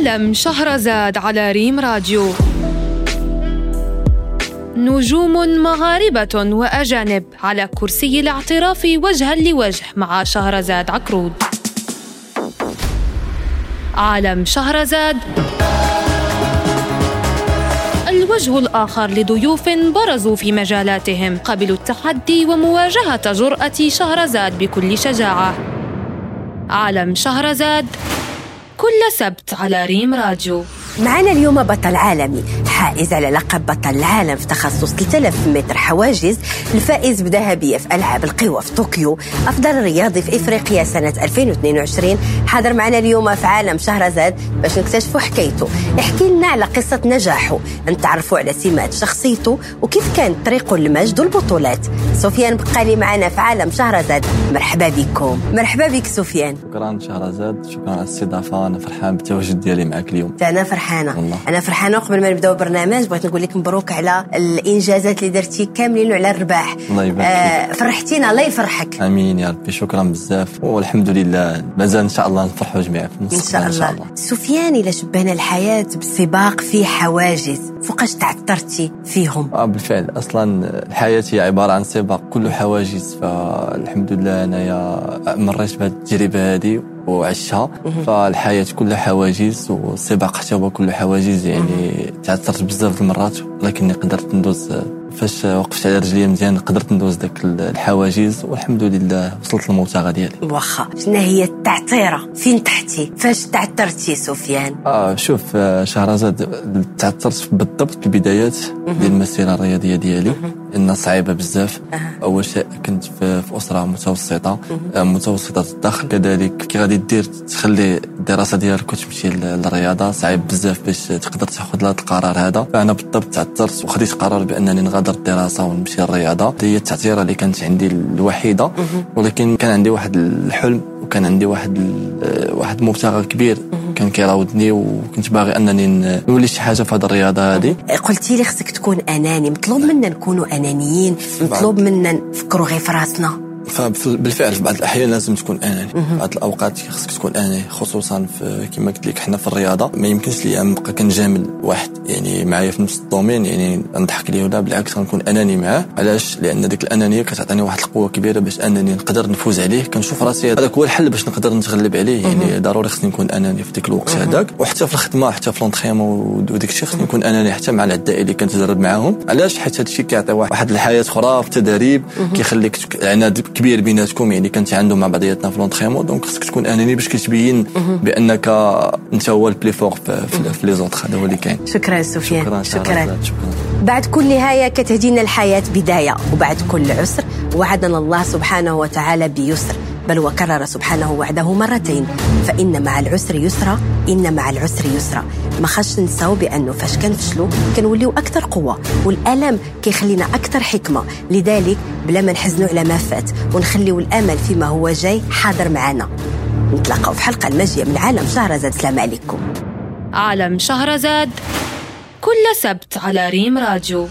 عالم شهرزاد على ريم راديو. نجوم مغاربة وأجانب على كرسي الاعتراف وجها لوجه مع شهرزاد عكرود عالم شهرزاد الوجه الآخر لضيوف برزوا في مجالاتهم قبلوا التحدي ومواجهة جرأة شهرزاد بكل شجاعة. عالم شهرزاد كل سبت على ريم راديو. معنا اليوم بطل عالمي حائز على لقب بطل العالم في تخصص 3000 متر حواجز الفائز بذهبية في ألعاب القوى في طوكيو أفضل رياضي في إفريقيا سنة 2022 حاضر معنا اليوم في عالم شهرزاد باش نكتشفوا حكايته. احكي لنا على قصة نجاحه نتعرفوا على سمات شخصيته وكيف كان طريقه للمجد والبطولات سفيان بقالي معنا في عالم شهرزاد مرحبا بكم. مرحبا بك سفيان. شكرا شهرزاد شكرا على الاستضافة. أنا فرحان بالتواجد ديالي معك اليوم. أنا فرحانة. والله. أنا فرحانة. قبل ما نبداو البرنامج بغيت نقول لك مبروك على الإنجازات اللي درتي كاملين وعلى الرباح. الله يبارك آه فرحتينا. الله يفرحك. آمين يا ربي. شكرا بزاف. والحمد لله. مازال إن شاء الله نفرحوا جميعا. في إن شاء إن شاء الله. الله. سفيان إلا شبهنا الحياة بسباق في حواجز. فوقاش تعثرتي فيهم؟ آه بالفعل. أصلا الحياة هي عبارة عن سباق. كله حواجز فالحمد لله أنايا مريت بهذه التجربة هذه وعشتها. فالحياة كلها حواجز والسباق حتى هو كله حواجز يعني تعثرت بزاف المرات ولكني قدرت ندوز فاش وقفت على رجلي مزيان قدرت ندوز داك الحواجز والحمد لله وصلت للموتغه ديالي واخا شنو هي التعطيرة؟ فين تحتي؟ فاش تعثرتي سفيان؟ آه شوف آه، شهرزاد تعثرت بالضبط في البدايات ديال المسيرة الرياضية ديالي. إنها صعيبة بزاف. أول شيء كنت في, في أسرة متوسطة. آه، متوسطة الدخل كذلك كي غادي دير تخلي الدراسة ديالك وتمشي لل- للرياضة. صعيب بزاف باش تقدر تاخذ هذا القرار هذا. فأنا بالضبط تعثرت وخديت قرار بأنني نغادر الدراسة ونمشي للرياضة. هي التعثيرة اللي كانت عندي الوحيدة. ولكن كان عندي واحد الحلم وكان عندي واحد واحد المبتغى كبير كان كيراودني وكنت باغي أنني نولي شي حاجة في هذه الرياضة هذه قلتي لي خصك تكون أناني. مطلوب منا نكونوا أنانيين؟ مطلوب منا نفكروا غير في راسنا؟ فبالفعل في بعض الأحيان لازم تكون اناني في بعض الأوقات خصك تكون اناني خصوصا في كما قلت لك حنا في الرياضة. ما يمكنش لي نبقى كنجامل واحد يعني معايا في نفس ال domaine يعني نضحك ليه ولا بالعكس غنكون أناني معاه. علاش؟ لأن ديك الأنانية كتعطيني واحد القوة كبيرة باش أنني نقدر نفوز عليه. كنشوف راسي هذاك هو الحل باش نقدر نتغلب عليه. يعني ضروري خصني نكون أناني في ديك الوقت هذاك. وحتى في الخدمة حتى في l'entraînement وديك الشيء خصني نكون أناني حتى مع الأعداء اللي كنتدرب معاهم. علاش؟ حيت هذا الشيء كيعطي واحد الحياة أخرى في التدريب كيخليك تك- عناد كبير بيناتكم يعني كنت عنده مع بعضياتنا في l'entraînement donc خصك تكون أناني باش كتبين بأنك أنت هو ال plus fort في, les autres هذا هو اللي كاين. شكرا سفيان شكرا شكرا. شكرا. بعد كل نهاية كتهدينا الحياة بداية وبعد كل عسر وعدنا الله سبحانه وتعالى بيسر. بل وكرر سبحانه وعده مرتين. فإن مع العسر يسرا إن مع العسر يسرا. ما خاصناش ننساو بأنه فاش كنفشلوا كنوليو أكثر قوة. والألم كيخلينا أكثر حكمة. لذلك بلا ما نحزنوا على ما فات ونخليو الأمل فيما هو جاي حاضر معنا نتلاقاو في حلقة الماجية من عالم شهرزاد. السلام عليكم. عالم شهرزاد. كل سبت على ريم راديو.